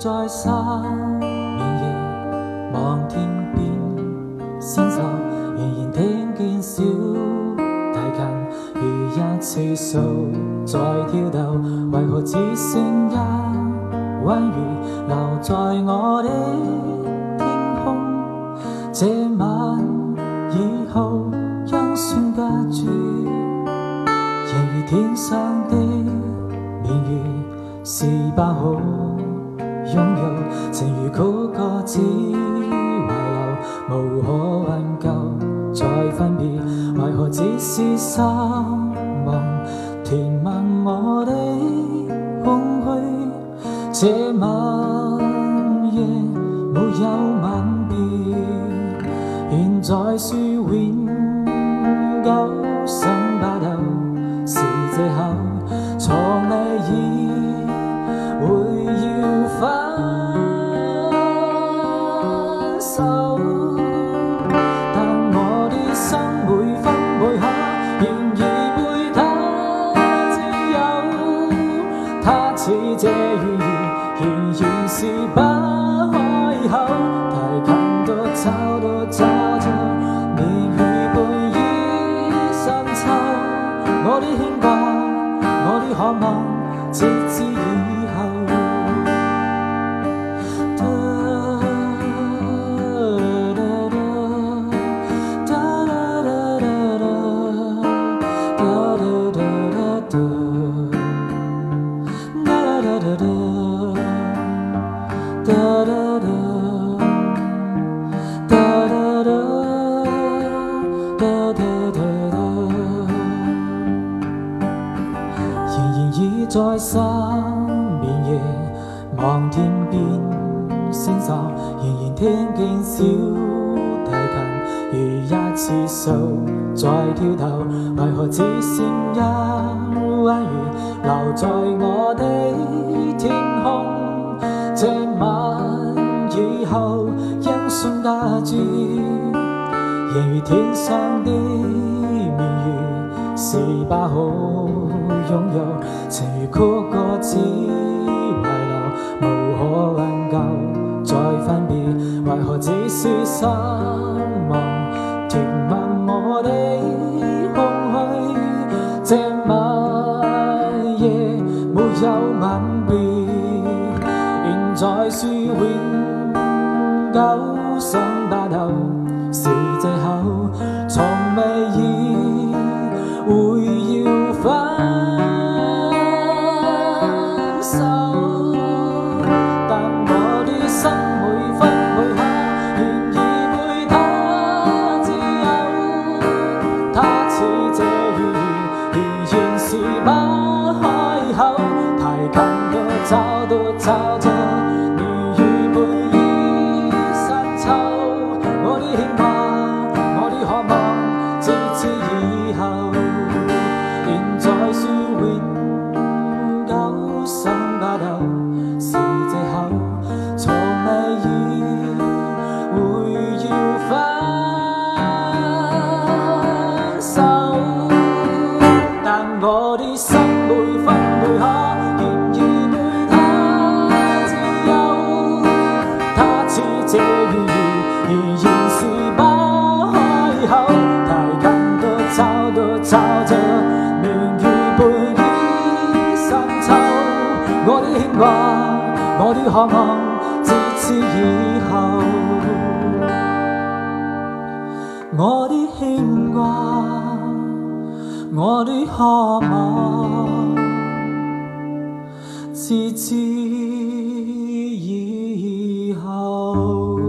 在失眠夜望天边星宿，仍然听见小提琴如一次数在跳动，为何只剩一弯月留在我的天空？这晚以后因算隔绝，仍如天上的明月。是不好拥有，情如曲歌只遗留，无可挽救再分别。为何只是失望，填满我的空虚？这晚夜没有吻别，现在说永久想不到是借口，从未意。手，但我的心每分每刻仍已被他占有。他似这预言，仍然是不开口。在失眠夜，望天边星宿，仍然听见小次数在跳动，为何只剩一弯月留在我的天空？这晚以后因信隔绝，仍如天上的明月，是不好拥有，情如曲歌只遗留，无可挽救再分别。为何只是失在说永久想不透是借口，从未意会要分手，但我的心每分每刻仍已被他自由。他似这预言，仍然是不开口，太近都找都找会要分手，但我的心每分每刻仍然被他占有。他似这雨，仍然是不开口，提琴多吵多吵着，明与背的深秋，我的牵挂，我的渴望。自以后，我的牵挂，我的渴望，自自以后。